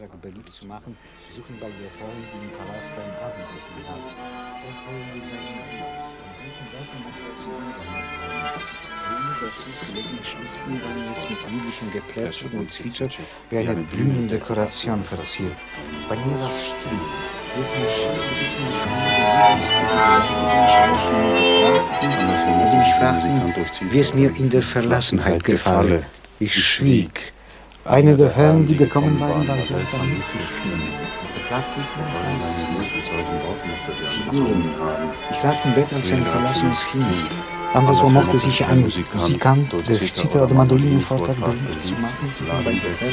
Mandolinenvortrag beliebt zu machen, suchen bei der die im Palast beim Abendessen saß. Dazu gelegene Schluchten waren jetzt mit lieblichem Geplätscher und Zwitscher wie eine Bühnendekoration verziert. Bei mir war es still. Und mich fragten, wie es mir in der Verlassenheit gefalle. Ich schwieg. Einer der Herren, die gekommen waren, war beklagte Figuren. Ich lag im Bett als ein verlassenes Kind. Anderswo mochte sich ein Musikant durch Zither oder Mandolinenvortrag beliebt zu machen, bei der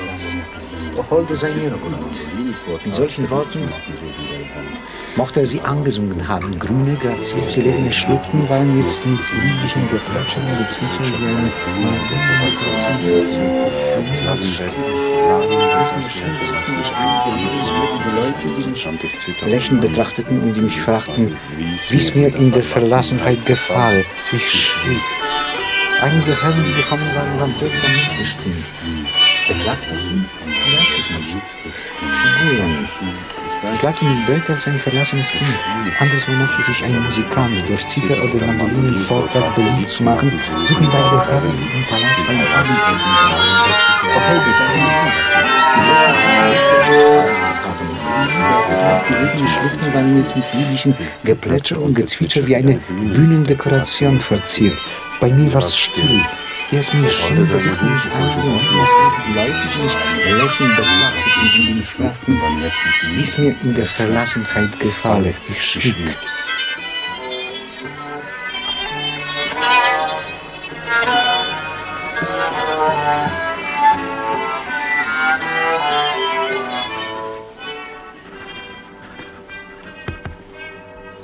saß. Doch holte sei mir gut. Mit solchen Worten mochte er sie angesungen haben. Grüne, graziös gelegene Schluchten waren jetzt mit lieblichem Geplätschern und Gezwitscher wie eine lächelnd betrachteten und die mich fragten, wie es mir in der Verlassenheit gefalle. Ich schwieg. Einige Herren, die gekommen waren, waren seltsam missgestimmt. Beklagte ihn? Ich weiß es nicht. Figuren. Ich lag im Bett als ein verlassenes Kind. Anderswo mochte sich ein Musikant durch Zither oder Mandolinen Vortrag beliebt zu machen, suchen bei der Herren im Palast ein das gelegene Schluchten waren jetzt mit lieblichem Geplätscher und Gezwitscher wie eine Bühnendekoration verziert. Bei mir war es still. Mir schien, versuchten mich mich lächelnd betrachteten, die mich fragten, wie es mir in der Verlassenheit gefalle. Ich schwieg.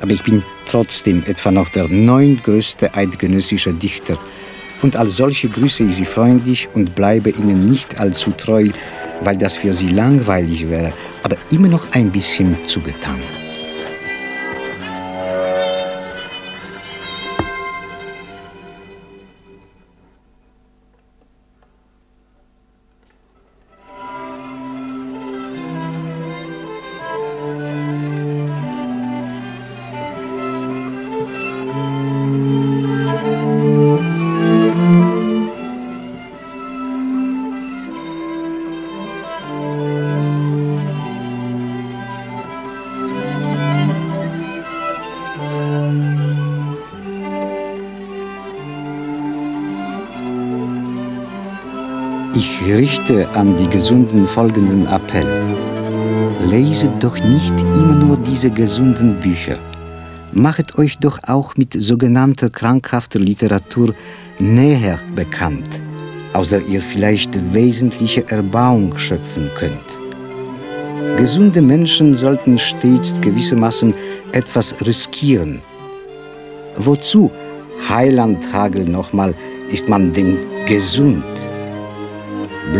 Aber ich bin trotzdem etwa noch der neuntgrößte eidgenössische Dichter. Und als solche grüße ich Sie freundlich und bleibe Ihnen nicht allzu treu, weil das für Sie langweilig wäre, aber immer noch ein bisschen zugetan. Ich richte an die Gesunden folgenden Appell. Leset doch nicht immer nur diese gesunden Bücher. Machet euch doch auch mit sogenannter krankhafter Literatur näher bekannt, aus der ihr vielleicht wesentliche Erbauung schöpfen könnt. Gesunde Menschen sollten stets gewissermaßen etwas riskieren. Wozu, Heiland Hagel nochmal, ist man denn gesund?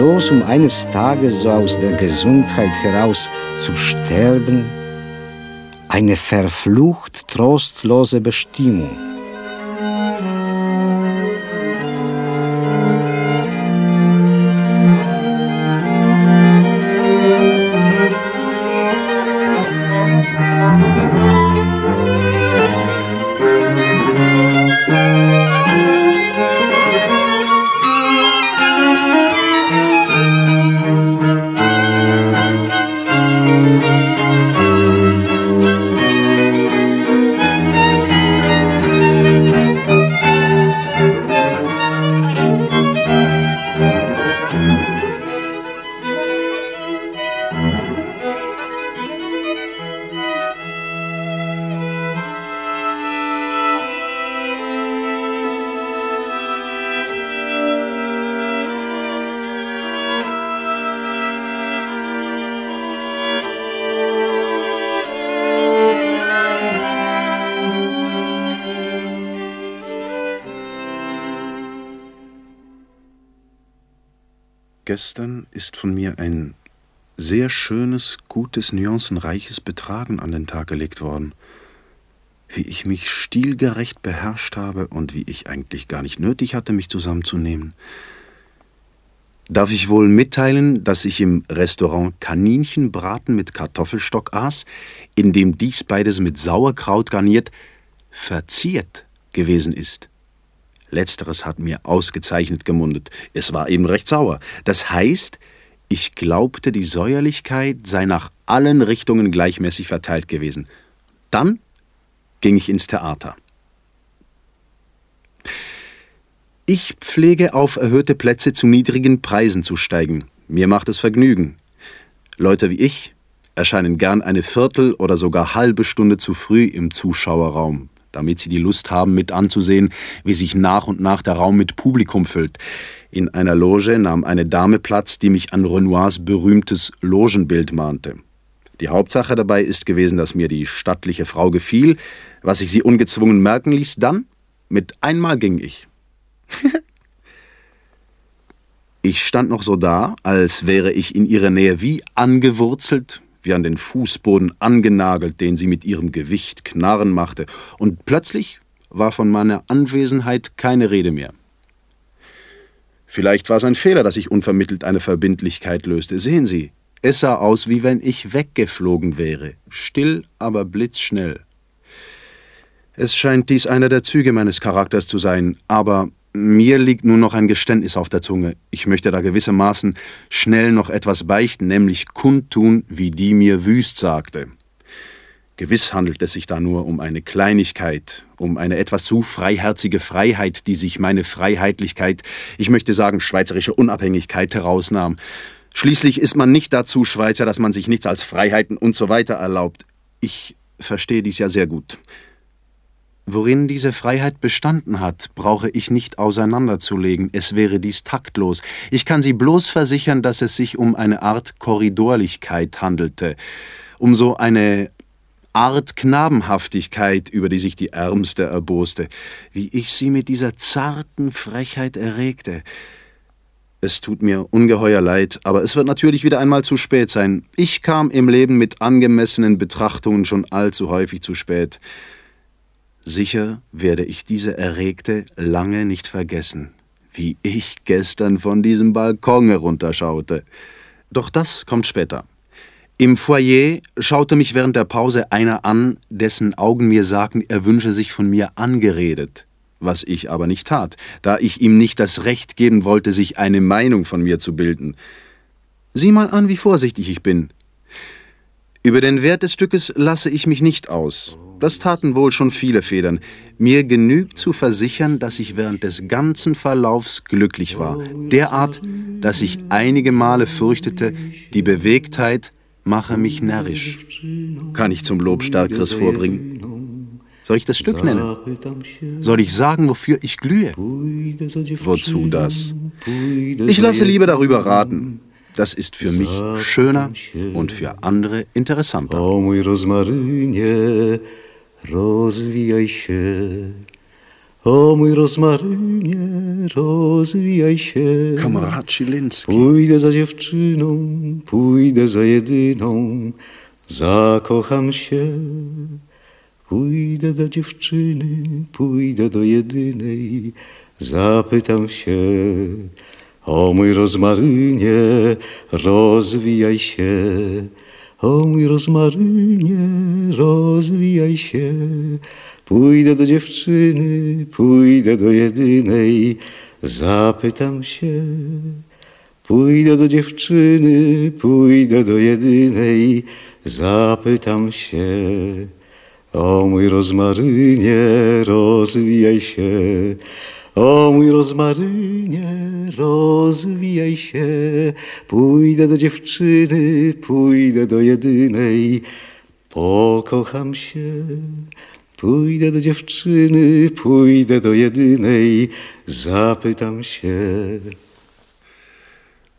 Bloß um eines Tages so aus der Gesundheit heraus zu sterben? Eine verflucht trostlose Bestimmung. Gestern ist von mir ein sehr schönes, gutes, nuancenreiches Betragen an den Tag gelegt worden. Wie ich mich stilgerecht beherrscht habe und wie ich eigentlich gar nicht nötig hatte, mich zusammenzunehmen. Darf ich wohl mitteilen, dass ich im Restaurant Kaninchenbraten mit Kartoffelstock aß, in dem dies beides mit Sauerkraut garniert, verziert gewesen ist? Letzteres hat mir ausgezeichnet gemundet. Es war eben recht sauer. Das heißt, ich glaubte, die Säuerlichkeit sei nach allen Richtungen gleichmäßig verteilt gewesen. Dann ging ich ins Theater. Ich pflege auf erhöhte Plätze zu niedrigen Preisen zu steigen. Mir macht es Vergnügen. Leute wie ich erscheinen gern eine Viertel oder sogar halbe Stunde zu früh im Zuschauerraum, damit sie die Lust haben, mit anzusehen, wie sich nach und nach der Raum mit Publikum füllt. In einer Loge nahm eine Dame Platz, die mich an Renoirs berühmtes Logenbild mahnte. Die Hauptsache dabei ist gewesen, dass mir die stattliche Frau gefiel, was ich sie ungezwungen merken ließ, dann mit einmal ging ich. ich stand noch so da, als wäre ich in ihrer Nähe wie angewurzelt, wie an den Fußboden angenagelt, den sie mit ihrem Gewicht knarren machte, und plötzlich war von meiner Anwesenheit keine Rede mehr. Vielleicht war es ein Fehler, dass ich unvermittelt eine Verbindlichkeit löste. Sehen Sie, es sah aus, wie wenn ich weggeflogen wäre, still, aber blitzschnell. Es scheint dies einer der Züge meines Charakters zu sein, aber mir liegt nun noch ein Geständnis auf der Zunge. Ich möchte da gewissermaßen schnell noch etwas beichten, nämlich kundtun, wie die mir wüst sagte. Gewiss handelt es sich da nur um eine Kleinigkeit, um eine etwas zu freiherzige Freiheit, die sich meine Freiheitlichkeit, ich möchte sagen schweizerische Unabhängigkeit herausnahm. Schließlich ist man nicht dazu Schweizer, dass man sich nichts als Freiheiten und so weiter erlaubt. Ich verstehe dies ja sehr gut. Worin diese Freiheit bestanden hat, brauche ich nicht auseinanderzulegen, es wäre dies taktlos. Ich kann Sie bloß versichern, dass es sich um eine Art Korridorlichkeit handelte, um so eine Art Knabenhaftigkeit, über die sich die Ärmste erboste, wie ich sie mit dieser zarten Frechheit erregte. Es tut mir ungeheuer leid, aber es wird natürlich wieder einmal zu spät sein. Ich kam im Leben mit angemessenen Betrachtungen schon allzu häufig zu spät. Sicher werde ich diese Erregte lange nicht vergessen, wie ich gestern von diesem Balkon herunterschaute. Doch das kommt später. Im Foyer schaute mich während der Pause einer an, dessen Augen mir sagten, er wünsche sich von mir angeredet, was ich aber nicht tat, da ich ihm nicht das Recht geben wollte, sich eine Meinung von mir zu bilden. Sieh mal an, wie vorsichtig ich bin. Über den Wert des Stückes lasse ich mich nicht aus. Das taten wohl schon viele Federn. Mir genügt zu versichern, dass ich während des ganzen Verlaufs glücklich war. Derart, dass ich einige Male fürchtete, die Bewegtheit mache mich närrisch. Kann ich zum Lob Stärkeres vorbringen? Soll ich das Stück nennen? Soll ich sagen, wofür ich glühe? Wozu das? Ich lasse lieber darüber raten. Das ist für mich schöner und für andere interessanter. Rozwijaj się. O mój rozmarynie, rozwijaj się. Schilinski. Pójdę za dziewczyną, pójdę za jedyną, zakocham się. Pójdę do dziewczyny, pójdę do jedynej, zapytam się. O mój rozmarynie, rozwijaj się. O mój rozmarynie, rozwijaj się. Pójdę do dziewczyny, pójdę do jedynej, zapytam się. Pójdę do dziewczyny, pójdę do jedynej, zapytam się. O mój rozmarynie, rozwijaj się. O mój rozmarynie, rozwijaj się. Pójdę do dziewczyny, pójdę do jedynej, pokocham się. Pójdę do dziewczyny, pójdę do jedynej, zapytam się.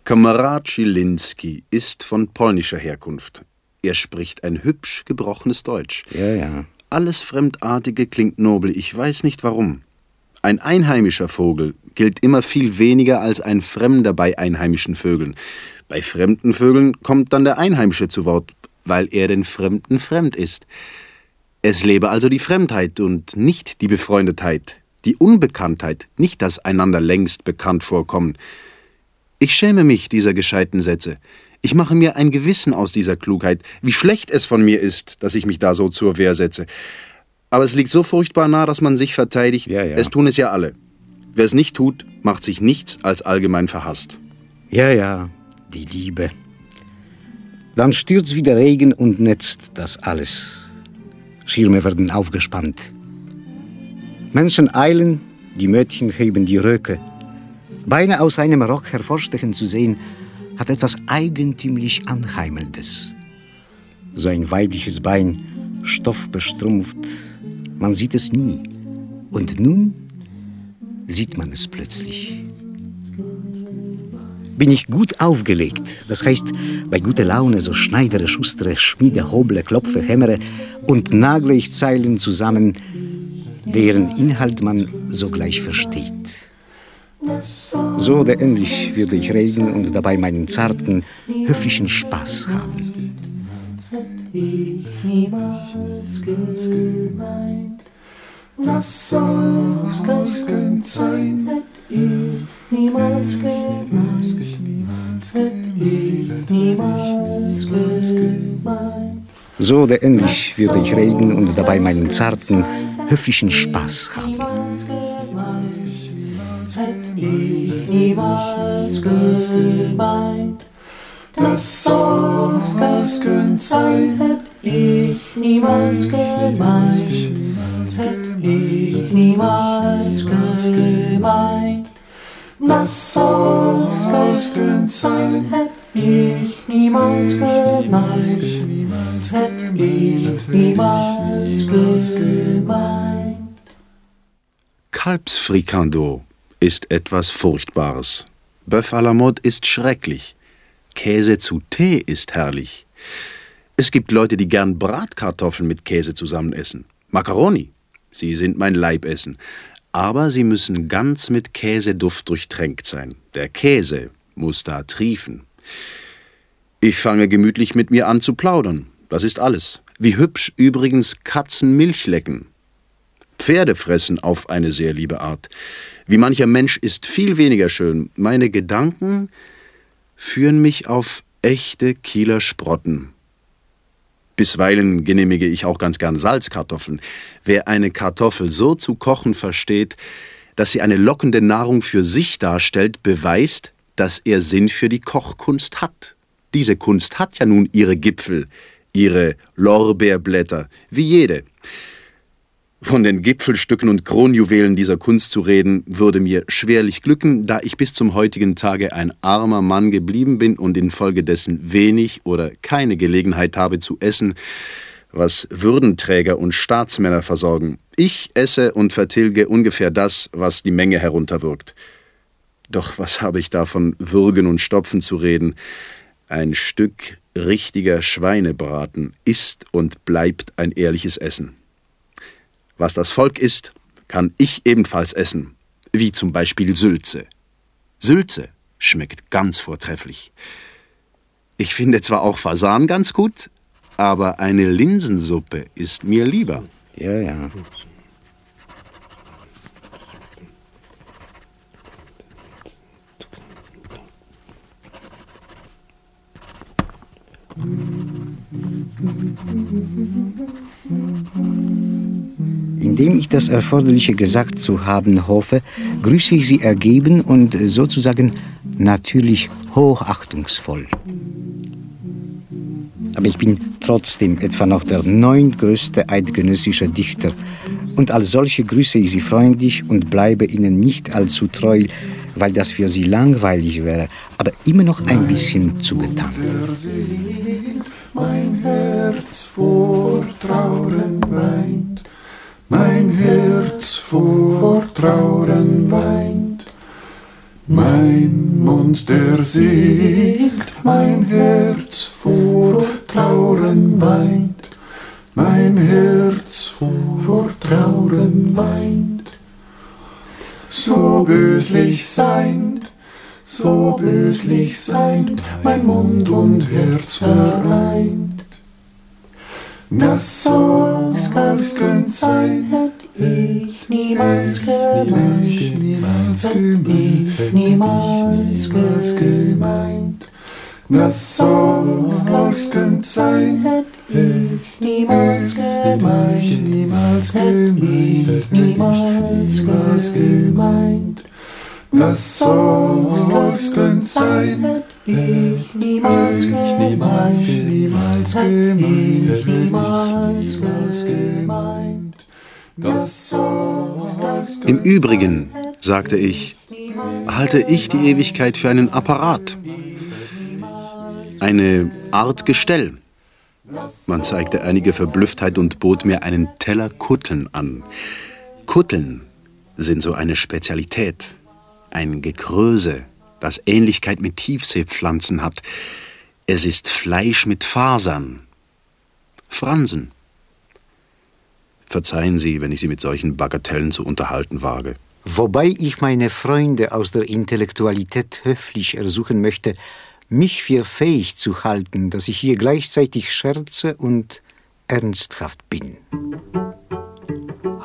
Kamerad Schilinski ist von polnischer Herkunft. Er spricht ein hübsch gebrochenes Deutsch. Ja, ja. Alles Fremdartige klingt nobel, ich weiß nicht warum. Ein einheimischer Vogel gilt immer viel weniger als ein Fremder bei einheimischen Vögeln. Bei fremden Vögeln kommt dann der Einheimische zu Wort, weil er den Fremden fremd ist. Es lebe also die Fremdheit und nicht die Befreundetheit, die Unbekanntheit, nicht das einander längst bekannt vorkommen. Ich schäme mich dieser gescheiten Sätze. Ich mache mir ein Gewissen aus dieser Klugheit, wie schlecht es von mir ist, dass ich mich da so zur Wehr setze. Aber es liegt so furchtbar nah, dass man sich verteidigt. Ja, ja. Es tun es ja alle. Wer es nicht tut, macht sich nichts als allgemein verhasst. Ja, ja, die Liebe. Dann stürzt wieder Regen und netzt das alles. Schirme werden aufgespannt. Menschen eilen, die Mädchen heben die Röcke. Beine aus einem Rock hervorstechen zu sehen, hat etwas eigentümlich Anheimelndes. So ein weibliches Bein, stoffbestrumpft, man sieht es nie. Und nun sieht man es plötzlich. Bin ich gut aufgelegt, das heißt, bei guter Laune so schneidere, schustere, schmiede, hoble, klopfe, hämmere und nagle ich Zeilen zusammen, deren Inhalt man sogleich versteht. So oder ähnlich würde ich reden und dabei meinen zarten, höflichen Spaß haben. Ich niemals gemeint. Das soll's ganz sein, hätt ich niemals gemeint. So oder ähnlich würde ich reden und dabei meinen zarten, höflichen Spaß haben. Niemals gemeint. Hätt ich niemals gemeint. Das soll's ganz sein, hätt ich niemals gemeint. Hätt ich niemals gemeint. Das soll's ganz sein, hätt ich niemals gemeint. Hätt ich niemals gemeint. Kalbsfrikando ist etwas Furchtbares. Bœuf à la mode ist schrecklich. Käse zu Tee ist herrlich. Es gibt Leute, die gern Bratkartoffeln mit Käse zusammen essen. Macaroni, sie sind mein Leibessen. Aber sie müssen ganz mit Käseduft durchtränkt sein. Der Käse muss da triefen. Ich fange gemütlich mit mir an zu plaudern. Das ist alles. Wie hübsch übrigens Katzen Milch lecken. Pferde fressen auf eine sehr liebe Art. Wie mancher Mensch ist viel weniger schön. Meine Gedanken führen mich auf echte Kieler Sprotten. Bisweilen genehmige ich auch ganz gern Salzkartoffeln. Wer eine Kartoffel so zu kochen versteht, dass sie eine lockende Nahrung für sich darstellt, beweist, dass er Sinn für die Kochkunst hat. Diese Kunst hat ja nun ihre Gipfel, ihre Lorbeerblätter, wie jede. Von den Gipfelstücken und Kronjuwelen dieser Kunst zu reden, würde mir schwerlich glücken, da ich bis zum heutigen Tage ein armer Mann geblieben bin und infolgedessen wenig oder keine Gelegenheit habe zu essen, was Würdenträger und Staatsmänner versorgen. Ich esse und vertilge ungefähr das, was die Menge herunterwirkt. Doch was habe ich da von Würgen und Stopfen zu reden? Ein Stück richtiger Schweinebraten ist und bleibt ein ehrliches Essen. Was das Volk isst, kann ich ebenfalls essen, wie zum Beispiel Sülze. Sülze schmeckt ganz vortrefflich. Ich finde zwar auch Fasan ganz gut, aber eine Linsensuppe ist mir lieber. Ja, ja. Indem ich das Erforderliche gesagt zu haben hoffe, grüße ich Sie ergeben und äh, sozusagen natürlich hochachtungsvoll. Aber ich bin trotzdem etwa noch der neuntgrößte eidgenössische Dichter. Und als solche grüße ich Sie freundlich und bleibe Ihnen nicht allzu treu, weil das für Sie langweilig wäre, aber immer noch ein bisschen zugetan. Mein Herz vor mein Herz vor Trauren weint. Mein Mund, der singt, mein Herz vor Trauren weint, mein Herz vor Trauren weint. So böslich seind, so böslich seind, mein Mund und Herz vereint. Das soll's ganz gönnt sein, hätt ich niemals gemeint, niemals gemeint, niemals gemeint. Das soll's könnt sein, hätt ich niemals gemeint, niemals gemeint, niemals gemeint. Das soll's könnt sein, ich niemals gemeint, niemals gemeint, niemals gemeint. Das Im Übrigen, sagte ich, halte ich die Ewigkeit für einen Apparat. Eine Art Gestell. Man zeigte einige Verblüfftheit und bot mir einen Teller Kutteln an. Kutteln sind so eine Spezialität, ein Gekröse, das Ähnlichkeit mit Tiefseepflanzen hat. Es ist Fleisch mit Fasern, Fransen. Verzeihen Sie, wenn ich Sie mit solchen Bagatellen zu unterhalten wage. Wobei ich meine Freunde aus der Intellektualität höflich ersuchen möchte, mich für fähig zu halten, dass ich hier gleichzeitig scherze und ernsthaft bin.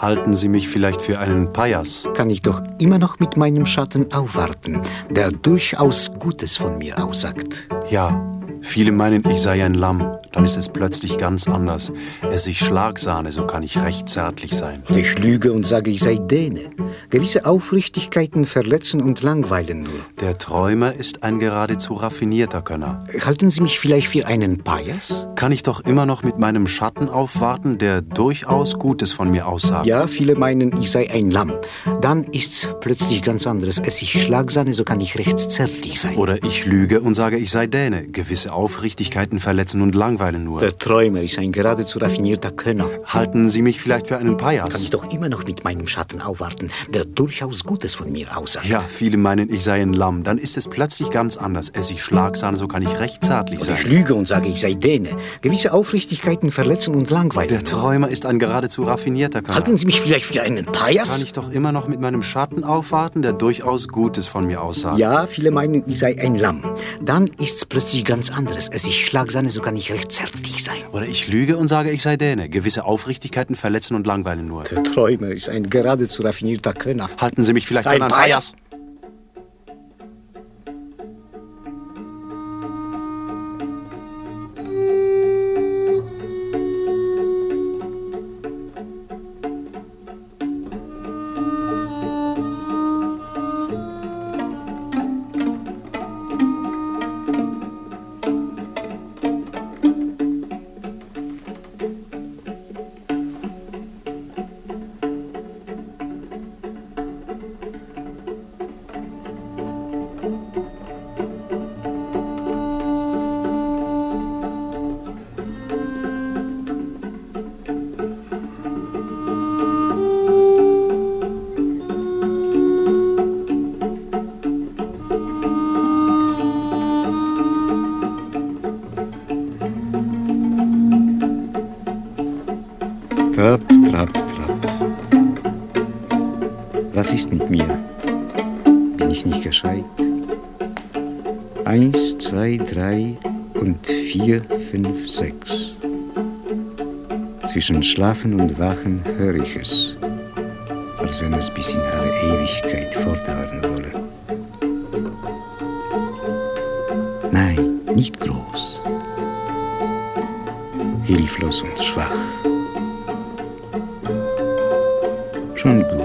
Halten Sie mich vielleicht für einen Pajas? Kann ich doch immer noch mit meinem Schatten aufwarten, der durchaus Gutes von mir aussagt. Ja, Viele meinen, ich sei ein Lamm, dann ist es plötzlich ganz anders. Esse ich Schlagsahne, so kann ich recht zärtlich sein. Oder ich lüge und sage, ich sei Däne. Gewisse Aufrichtigkeiten verletzen und langweilen nur. Der Träumer ist ein geradezu raffinierter Könner. Halten Sie mich vielleicht für einen Pajas? Kann ich doch immer noch mit meinem Schatten aufwarten, der durchaus Gutes von mir aussagt. Ja, viele meinen, ich sei ein Lamm. Dann ist's plötzlich ganz anderes. Esse ich Schlagsahne, so kann ich recht zärtlich sein. Oder ich lüge und sage, ich sei Däne. Gewisse Aufrichtigkeiten verletzen und langweilen nur. Der Träumer ist ein geradezu raffinierter Könner. Halten Sie mich vielleicht für einen Pajas? Kann ich doch immer noch mit meinem Schatten aufwarten, der durchaus Gutes von mir aussagt. Ja, viele meinen, ich sei ein Lamm. Dann ist es plötzlich ganz anders. Esse ich Schlagsahne, so kann ich recht zärtlich Oder sein. ich lüge und sage, ich sei Däne. Gewisse Aufrichtigkeiten verletzen und langweilen. Der Träumer ist ein geradezu raffinierter Könner. Halten Sie mich vielleicht für einen Pajas? Kann ich doch immer noch mit meinem Schatten aufwarten, der durchaus Gutes von mir aussagt. Ja, viele meinen, ich sei ein Lamm. Dann ist's plötzlich ganz anderes. Es ist Schlagsahne, so kann ich recht zärtlich sein. Oder ich lüge und sage, ich sei Däne. Gewisse Aufrichtigkeiten verletzen und langweilen nur. Der Träumer ist ein geradezu raffinierter Könner. Halten Sie mich vielleicht Ein für einen 5, 6. Zwischen Schlafen und Wachen höre ich es, als wenn es bis in alle Ewigkeit fortdauern wolle. Nein, nicht groß, hilflos und schwach. Schon gut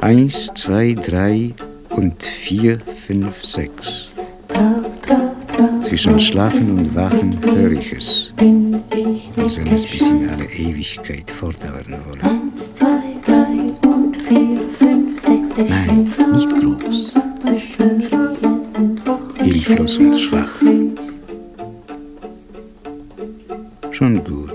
Eins, zwei, drei und vier, fünf, sechs. Zwischen Schlafen und Wachen höre ich es, als wenn es bis in alle Ewigkeit fortdauern wolle. Eins, zwei, drei und vier, fünf, sechs, sechs, Nein, nicht groß, hilflos und schwach. Schon gut.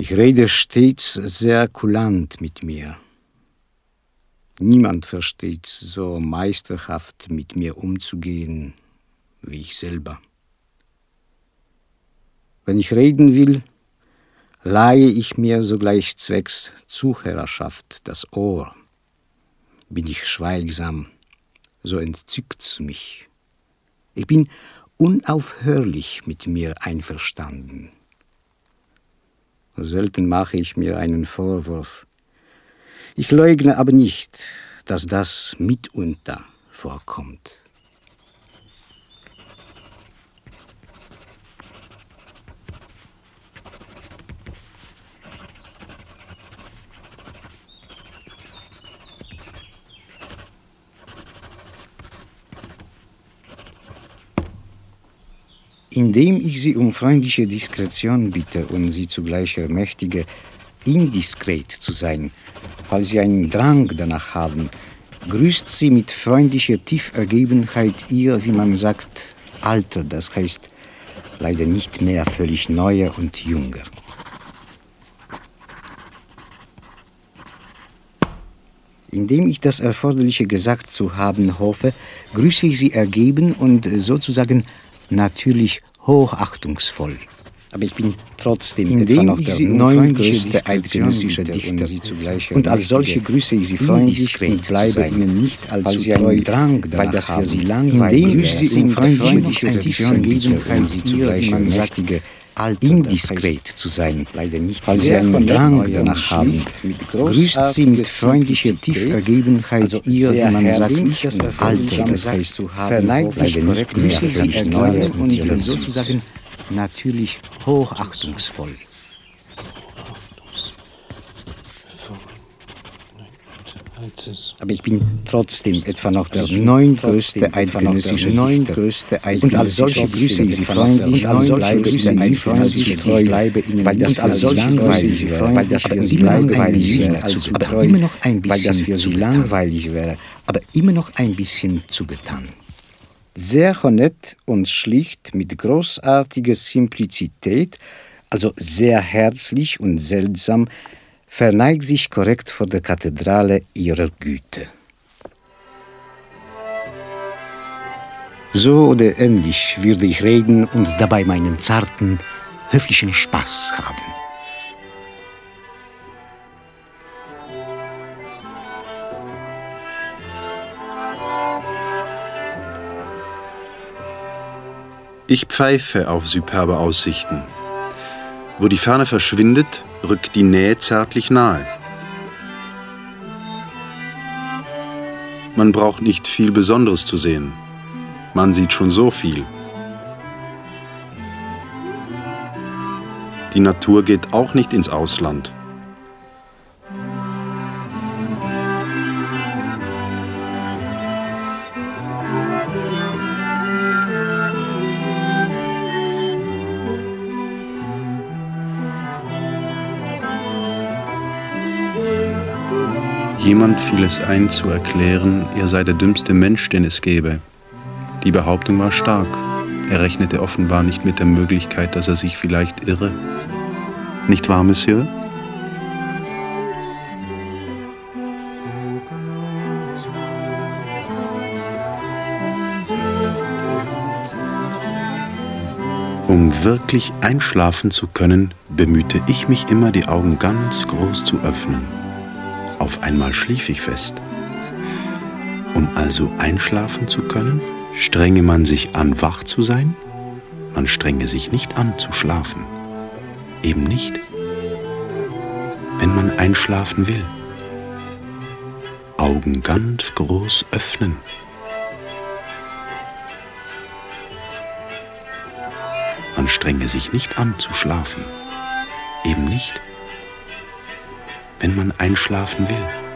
Ich rede stets sehr kulant mit mir. Niemand versteht so meisterhaft mit mir umzugehen wie ich selber. Wenn ich reden will, leihe ich mir sogleich zwecks Zuhörerschaft das Ohr. Bin ich schweigsam, so entzückt's mich. Ich bin unaufhörlich mit mir einverstanden. Selten mache ich mir einen Vorwurf. Ich leugne aber nicht, dass das mitunter vorkommt. Indem ich sie um freundliche Diskretion bitte und sie zugleich ermächtige, indiskret zu sein, falls sie einen Drang danach haben, grüßt sie mit freundlicher Tiefergebenheit ihr, wie man sagt, Alter, das heißt leider nicht mehr völlig neuer und jünger. Indem ich das Erforderliche gesagt zu haben hoffe, grüße ich sie ergeben und sozusagen natürlich hochachtungsvoll. Aber ich bin trotzdem Indem etwa noch der sie um neuntgrößte freundliche eidgenössische Diskretion Dichter und sie zugleich und als solche grüße ich sie freundlich und zu bleibe ihnen nicht allzu sie treu, Drang weil das für haben. sie langweilig Indem ich sie um und freundliche bitte und sie ihr, zugleich wie indiskret zu sein, leider nicht weil sie einen Drang danach haben. Grüßt sie mit freundlicher Tiefergebenheit also ihr, man sagt, herrlich und Alter, das heißt, zu haben, verneigt sich nicht mehr völlig neuer neuer und jünger. sozusagen natürlich hochachtungsvoll. Aber ich bin trotzdem etwa noch der neuntgrößte eidgenössische neuntgrößte und als solche grüße ich sie freundlich und als solche grüße ich sie freundlich treu. bleibe ihnen weil das als solche langweilig wäre, weil das für sie langweilig wäre, also aber immer noch ein bisschen sie langweilig wäre, aber immer noch ein bisschen zugetan. Sehr honett und schlicht mit großartiger Simplizität, also sehr herzlich und seltsam, verneigt sich korrekt vor der Kathedrale ihrer Güte. So oder ähnlich würde ich reden und dabei meinen zarten, höflichen Spaß haben. Ich pfeife auf superbe Aussichten. Wo die Ferne verschwindet, rückt die Nähe zärtlich nahe. Man braucht nicht viel Besonderes zu sehen. Man sieht schon so viel. Die Natur geht auch nicht ins Ausland. Jemand fiel es ein zu erklären, er sei der dümmste Mensch, den es gäbe. Die Behauptung war stark. Er rechnete offenbar nicht mit der Möglichkeit, dass er sich vielleicht irre. Nicht wahr, Monsieur? Um wirklich einschlafen zu können, bemühte ich mich immer, die Augen ganz groß zu öffnen. Auf einmal schlief ich fest. Um also einschlafen zu können, strenge man sich an, wach zu sein? Man strenge sich nicht an, zu schlafen. Eben nicht. Wenn man einschlafen will. Augen ganz groß öffnen. Man strenge sich nicht an zu schlafen. Eben nicht. Wenn man einschlafen will.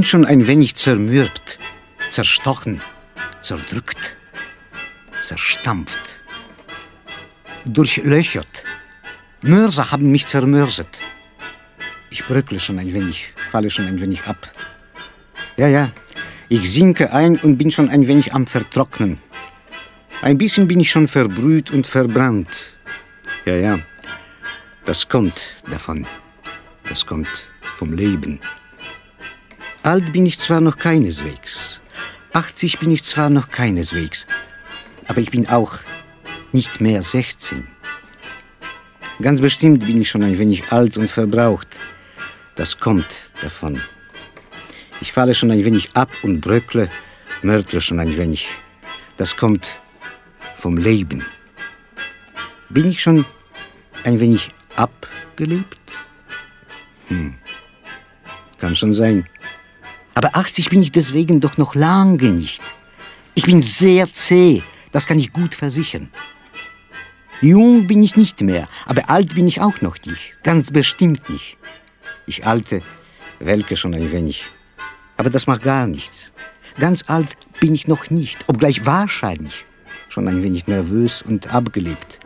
Bin schon ein wenig zermürbt, zerstochen, zerdrückt, zerstampft, durchlöchert. Mörser haben mich zermörsert. Ich bröckle schon ein wenig, falle schon ein wenig ab. Ja, ja, ich sinke ein und bin schon ein wenig am Vertrocknen. Ein bisschen bin ich schon verbrüht und verbrannt. Ja, ja, das kommt davon. Das kommt vom Leben. Alt bin ich zwar noch keineswegs, 80 bin ich zwar noch keineswegs, aber ich bin auch nicht mehr 16. Ganz bestimmt bin ich schon ein wenig alt und verbraucht. Das kommt davon. Ich falle schon ein wenig ab und bröckle, mörtle schon ein wenig. Das kommt vom Leben. Bin ich schon ein wenig abgelebt? Hm. Kann schon sein. Aber 80 bin ich deswegen doch noch lange nicht. Ich bin sehr zäh, das kann ich gut versichern. Jung bin ich nicht mehr, aber alt bin ich auch noch nicht. Ganz bestimmt nicht. Ich alte, welke schon ein wenig. Aber das macht gar nichts. Ganz alt bin ich noch nicht, obgleich wahrscheinlich schon ein wenig nervös und abgelebt.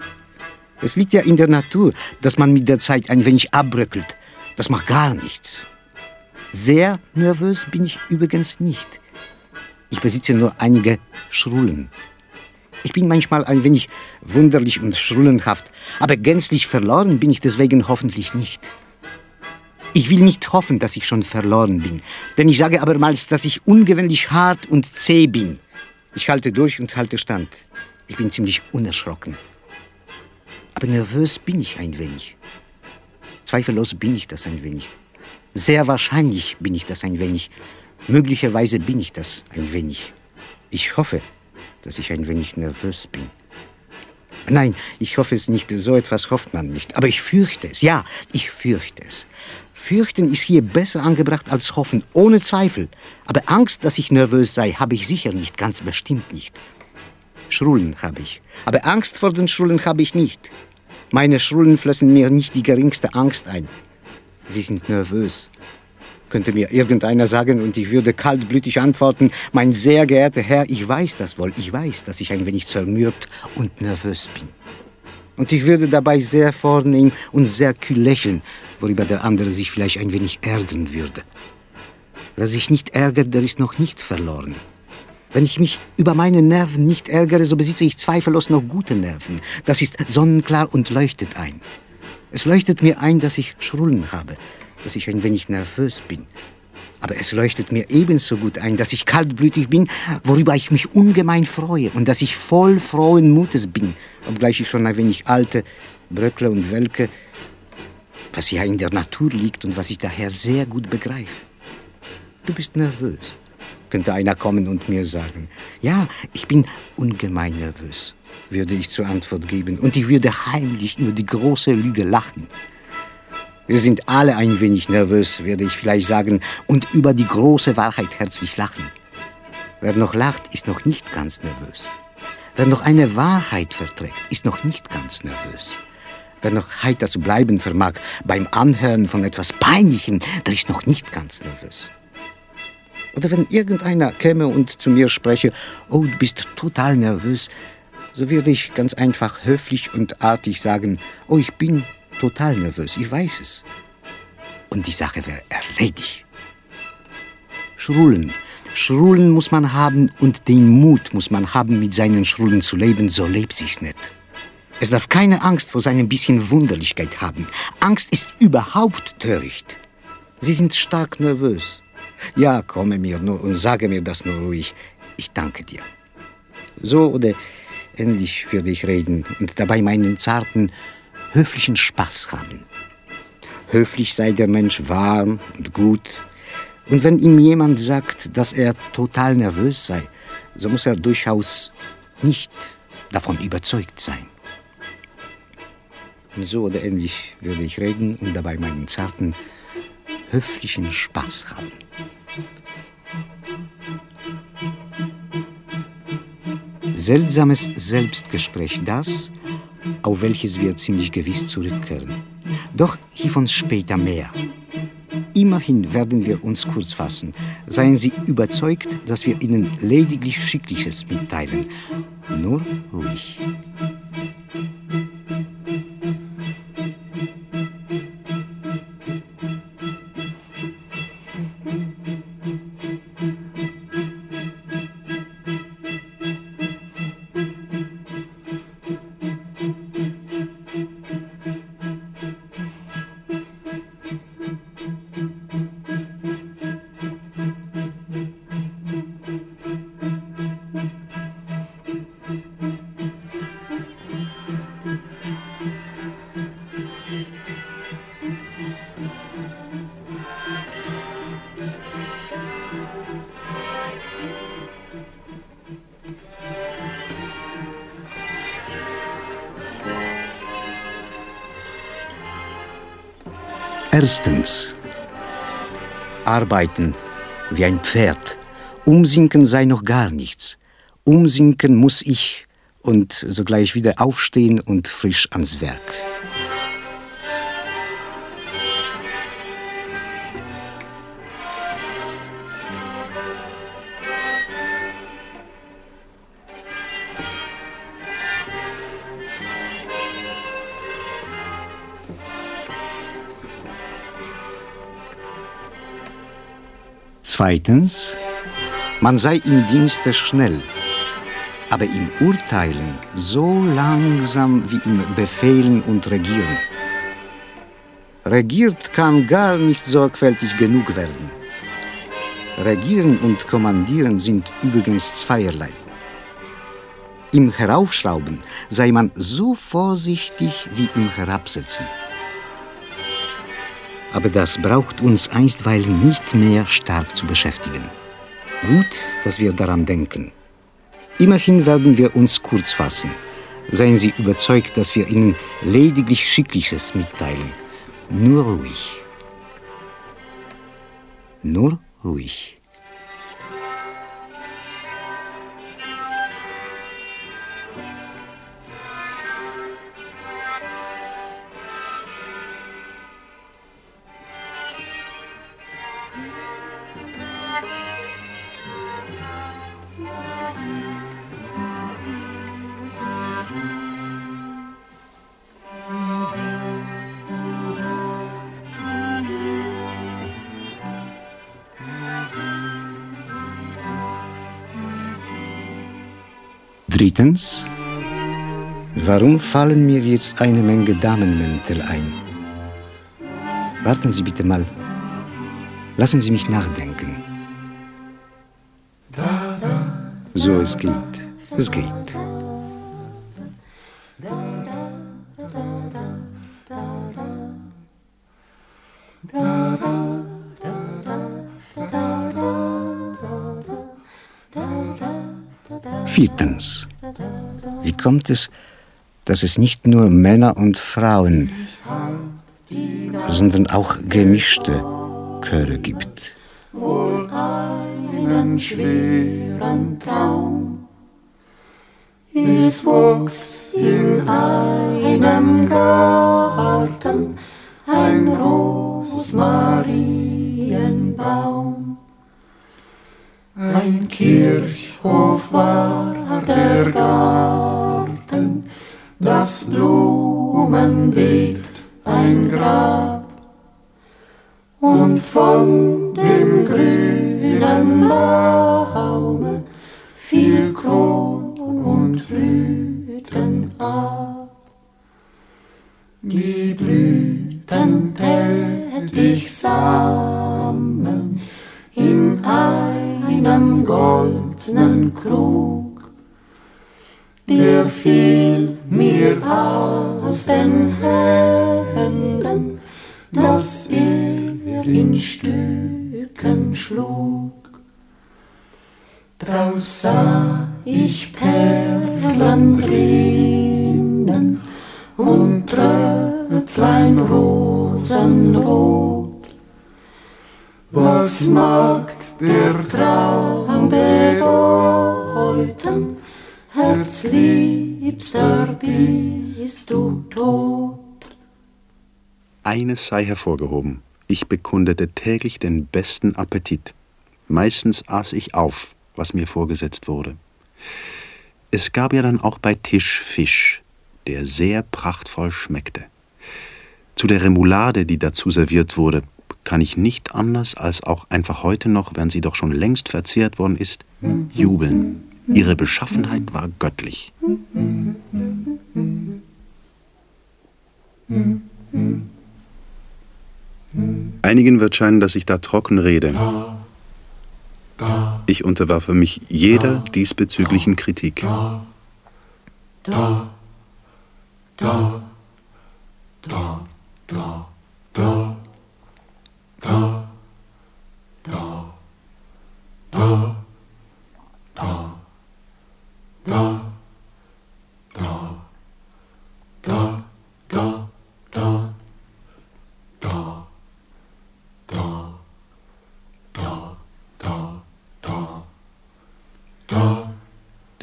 Es liegt ja in der Natur, dass man mit der Zeit ein wenig abbröckelt. Das macht gar nichts. Sehr nervös bin ich übrigens nicht. Ich besitze nur einige Schrullen. Ich bin manchmal ein wenig wunderlich und schrullenhaft, aber gänzlich verloren bin ich deswegen hoffentlich nicht. Ich will nicht hoffen, dass ich schon verloren bin, denn ich sage abermals, dass ich ungewöhnlich hart und zäh bin. Ich halte durch und halte stand. Ich bin ziemlich unerschrocken. Aber nervös bin ich ein wenig. Zweifellos bin ich das ein wenig. Sehr wahrscheinlich bin ich das ein wenig. Möglicherweise bin ich das ein wenig. Ich hoffe, dass ich ein wenig nervös bin. Nein, ich hoffe es nicht. So etwas hofft man nicht. Aber ich fürchte es. Ja, ich fürchte es. Fürchten ist hier besser angebracht als hoffen, ohne Zweifel. Aber Angst, dass ich nervös sei, habe ich sicher nicht, ganz bestimmt nicht. Schrullen habe ich. Aber Angst vor den Schrullen habe ich nicht. Meine Schrullen flössen mir nicht die geringste Angst ein. Sie sind nervös. Könnte mir irgendeiner sagen und ich würde kaltblütig antworten, mein sehr geehrter Herr, ich weiß das wohl, ich weiß, dass ich ein wenig zermürbt und nervös bin. Und ich würde dabei sehr vornehm und sehr kühl lächeln, worüber der andere sich vielleicht ein wenig ärgern würde. Wer sich nicht ärgert, der ist noch nicht verloren. Wenn ich mich über meine Nerven nicht ärgere, so besitze ich zweifellos noch gute Nerven. Das ist sonnenklar und leuchtet ein. Es leuchtet mir ein, dass ich Schrullen habe, dass ich ein wenig nervös bin. Aber es leuchtet mir ebenso gut ein, dass ich kaltblütig bin, worüber ich mich ungemein freue und dass ich voll frohen Mutes bin, obgleich ich schon ein wenig alte, bröckle und welke, was ja in der Natur liegt und was ich daher sehr gut begreife. Du bist nervös, könnte einer kommen und mir sagen. Ja, ich bin ungemein nervös, würde ich zur Antwort geben, und ich würde heimlich über die große Lüge lachen. Wir sind alle ein wenig nervös, werde ich vielleicht sagen, und über die große Wahrheit herzlich lachen. Wer noch lacht, ist noch nicht ganz nervös. Wer noch eine Wahrheit verträgt, ist noch nicht ganz nervös. Wer noch heiter zu bleiben vermag beim Anhören von etwas Peinlichem, der ist noch nicht ganz nervös. Oder wenn irgendeiner käme und zu mir spreche, oh, du bist total nervös, so würde ich ganz einfach höflich und artig sagen, oh, ich bin total nervös, ich weiß es. Und die Sache wäre erledigt. Schrullen. Schrullen muss man haben und den Mut muss man haben, mit seinen Schrullen zu leben, so lebt sich's nicht. Es darf keine Angst vor seinem bisschen Wunderlichkeit haben. Angst ist überhaupt töricht. Sie sind stark nervös. Ja, komme mir nur und sage mir das nur ruhig. Ich danke dir. So oder ähnlich würde ich reden und dabei meinen zarten, höflichen Spaß haben. Höflich sei der Mensch warm und gut. Und wenn ihm jemand sagt, dass er total nervös sei, so muss er durchaus nicht davon überzeugt sein. Und so oder ähnlich würde ich reden und dabei meinen zarten, höflichen Spaß haben. Seltsames Selbstgespräch, das, auf welches wir ziemlich gewiss zurückkehren. Doch hiervon später mehr. Immerhin werden wir uns kurz fassen. Seien Sie überzeugt, dass wir Ihnen lediglich Schickliches mitteilen. Nur ruhig. Erstens. Arbeiten wie ein Pferd. Umsinken sei noch gar nichts. Umsinken muss ich und sogleich wieder aufstehen und frisch ans Werk. Zweitens, man sei im Dienste schnell, aber im Urteilen so langsam wie im Befehlen und Regieren. Regiert kann gar nicht sorgfältig genug werden. Regieren und Kommandieren sind übrigens zweierlei. Im Heraufschrauben sei man so vorsichtig wie im Herabsetzen. Aber das braucht uns einstweilen nicht mehr stark zu beschäftigen. Gut, dass wir daran denken. Immerhin werden wir uns kurz fassen. Seien Sie überzeugt, dass wir Ihnen lediglich Schickliches mitteilen. Nur ruhig. Nur ruhig. Drittens, warum fallen mir jetzt eine Menge Damenmäntel ein? Warten Sie bitte mal. Lassen Sie mich nachdenken. So, es geht. Es geht. Kommt es, dass es nicht nur Männer und Frauen, sondern auch gemischte Chöre gibt? Wohl einen schweren Traum. Es wuchs in einem Garten ein Rosmarinbaum. Ein Kirchhof war das Blumenbeet ein Grab. Und von dem grünen Baume fiel Kron und Blüten ab. Die Blüten tät ich sammeln in einem goldenen Krug. Der fiel mir aus den Händen, dass er in Stücken schlug. Draus sah ich Perlen rinnen und Tröpflein rosenrot. Was mag der Traum bedeuten? Herzliebster, bist du tot. Eines sei hervorgehoben. Ich bekundete täglich den besten Appetit. Meistens aß ich auf, was mir vorgesetzt wurde. Es gab ja dann auch bei Tisch Fisch, der sehr prachtvoll schmeckte. Zu der Remoulade, die dazu serviert wurde, kann ich nicht anders als auch einfach heute noch, wenn sie doch schon längst verzehrt worden ist, jubeln. Ihre Beschaffenheit war göttlich. Einigen wird scheinen, dass ich da trocken rede. Ich unterwerfe mich jeder diesbezüglichen Kritik.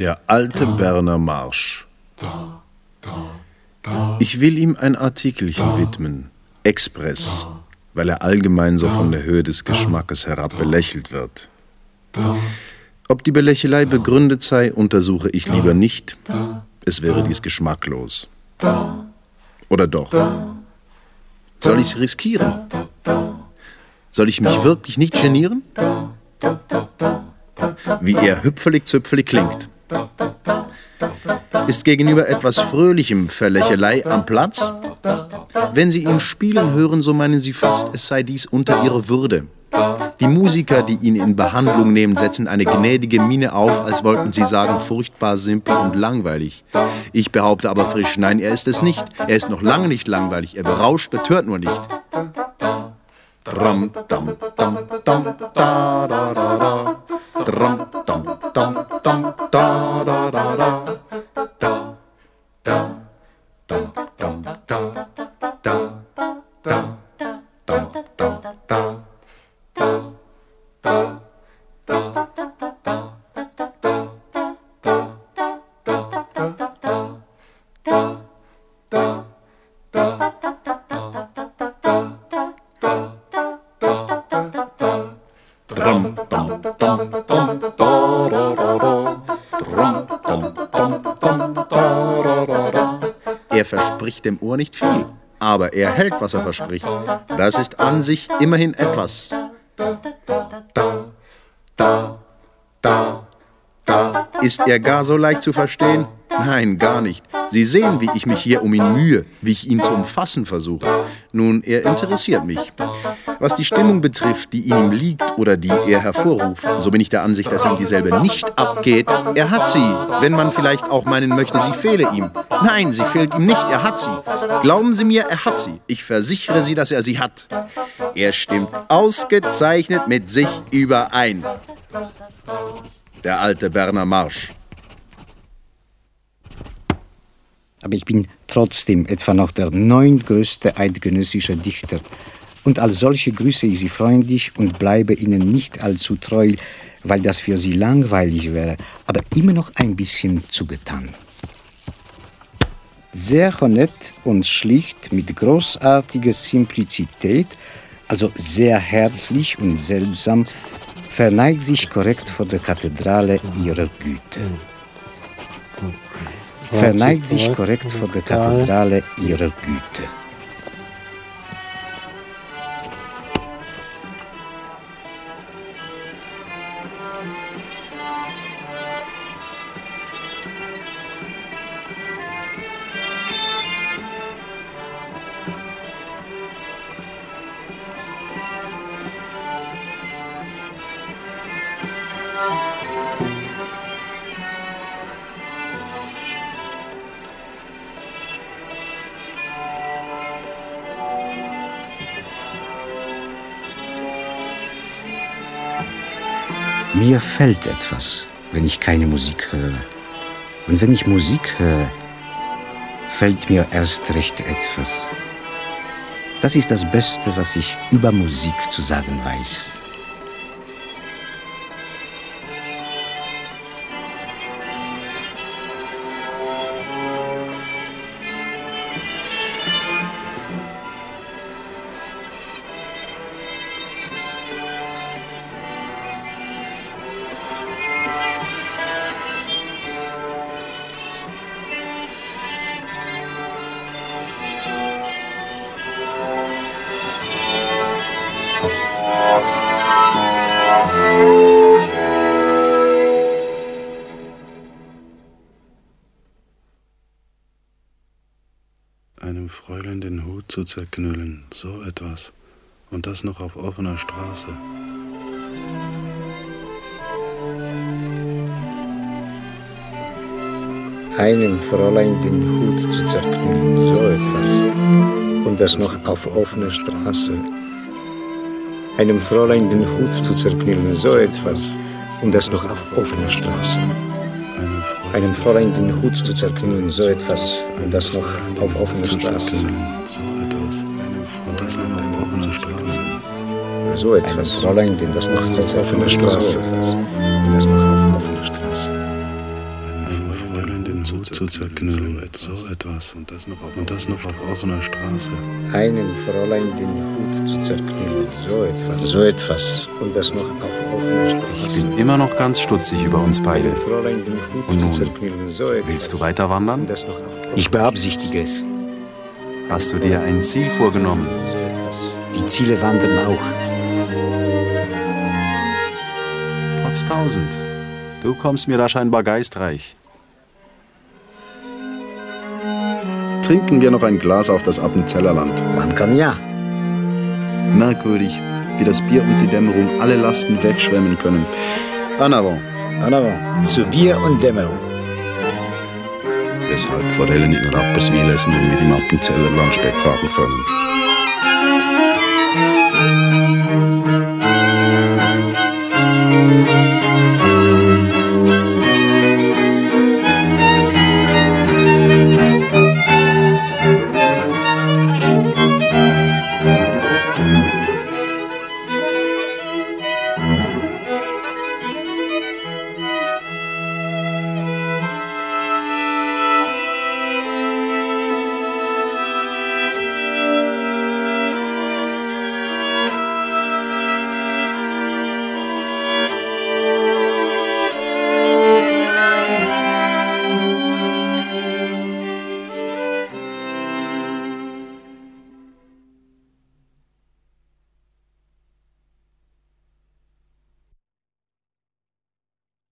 Der alte Berner Marsch. Ich will ihm ein Artikelchen widmen, Express, weil er allgemein so von der Höhe des Geschmackes herab belächelt wird. Ob die Belächelei begründet sei, untersuche ich lieber nicht. Es wäre dies geschmacklos. Oder doch? Soll ich es riskieren? Soll ich mich wirklich nicht genieren? Wie er hüpfelig-züpfelig klingt. Ist gegenüber etwas Fröhlichem Verlächelei am Platz? Wenn Sie ihn spielen hören, so meinen Sie fast, es sei dies unter Ihrer Würde. Die Musiker, die ihn in Behandlung nehmen, setzen eine gnädige Miene auf, als wollten sie sagen, furchtbar simpel und langweilig. Ich behaupte aber frisch, nein, er ist es nicht. Er ist noch lange nicht langweilig. Er berauscht, betört nur nicht. Dram, dam, dam, dam, da, da, da, da. Dram, dam, dam, dam, da, da, da, da. Da, verspricht dem Ohr nicht viel, aber er hält, was er verspricht. Das ist an sich immerhin etwas. Da, da, da, da. Ist er gar so leicht zu verstehen? Nein, gar nicht. Sie sehen, wie ich mich hier um ihn mühe, wie ich ihn zu umfassen versuche. Nun, er interessiert mich. Was die Stimmung betrifft, die ihm liegt oder die er hervorruft, so bin ich der Ansicht, dass ihm dieselbe nicht abgeht. Er hat sie, wenn man vielleicht auch meinen möchte, sie fehle ihm. Nein, sie fehlt ihm nicht, er hat sie. Glauben Sie mir, er hat sie. Ich versichere Sie, dass er sie hat. Er stimmt ausgezeichnet mit sich überein. Der alte Berner Marsch. Aber ich bin trotzdem etwa noch der neuntgrößte eidgenössische Dichter. Und als solche grüße ich Sie freundlich und bleibe Ihnen nicht allzu treu, weil das für Sie langweilig wäre, aber immer noch ein bisschen zugetan. Sehr honett und schlicht, mit großartiger Simplizität, also sehr herzlich und seltsam, verneigt sich korrekt vor der Kathedrale ihrer Güte. Verneigt sich korrekt vor der Kathedrale ihrer Güte. Fällt etwas, wenn ich keine Musik höre. Und wenn ich Musik höre, fällt mir erst recht etwas. Das ist das Beste, was ich über Musik zu sagen weiß. Zu zerknüllen, so etwas. Und das noch auf offener Straße. Einem Fräulein den Hut zu zerknüllen, so etwas. Und das noch auf offener Straße. Einem Fräulein den Hut zu zerknüllen, so etwas. Und das noch auf offener Straße. Einem Fräulein den Hut zu zerknüllen, so etwas. Und das noch auf offener Straße. So etwas, Fräulein, denn das noch auf offener Straße. Das noch auf offener Straße. Einem Fräulein den Hut zu zerknüllen, so etwas. Und das noch auf, und das noch auf offener Straße. Einem Fräulein den Hut zu zerknüllen, so etwas. So etwas. Und das noch auf offener Straße. Ich bin immer noch ganz stutzig über uns beide. Den Und nun, so. Willst du weiter wandern? Ich beabsichtige es. Hast du dir ein Ziel vorgenommen? Die Ziele wandern auch. Potztausend. Du kommst mir da scheinbar geistreich. Trinken wir noch ein Glas auf das Appenzellerland. Man kann ja. Merkwürdig, wie das Bier und die Dämmerung alle Lasten wegschwemmen können. En avant. En avant. Zu Bier und Dämmerung. Weshalb vor Helen in Rapperswil essen, wenn wir im Appenzellerland Speck haben können.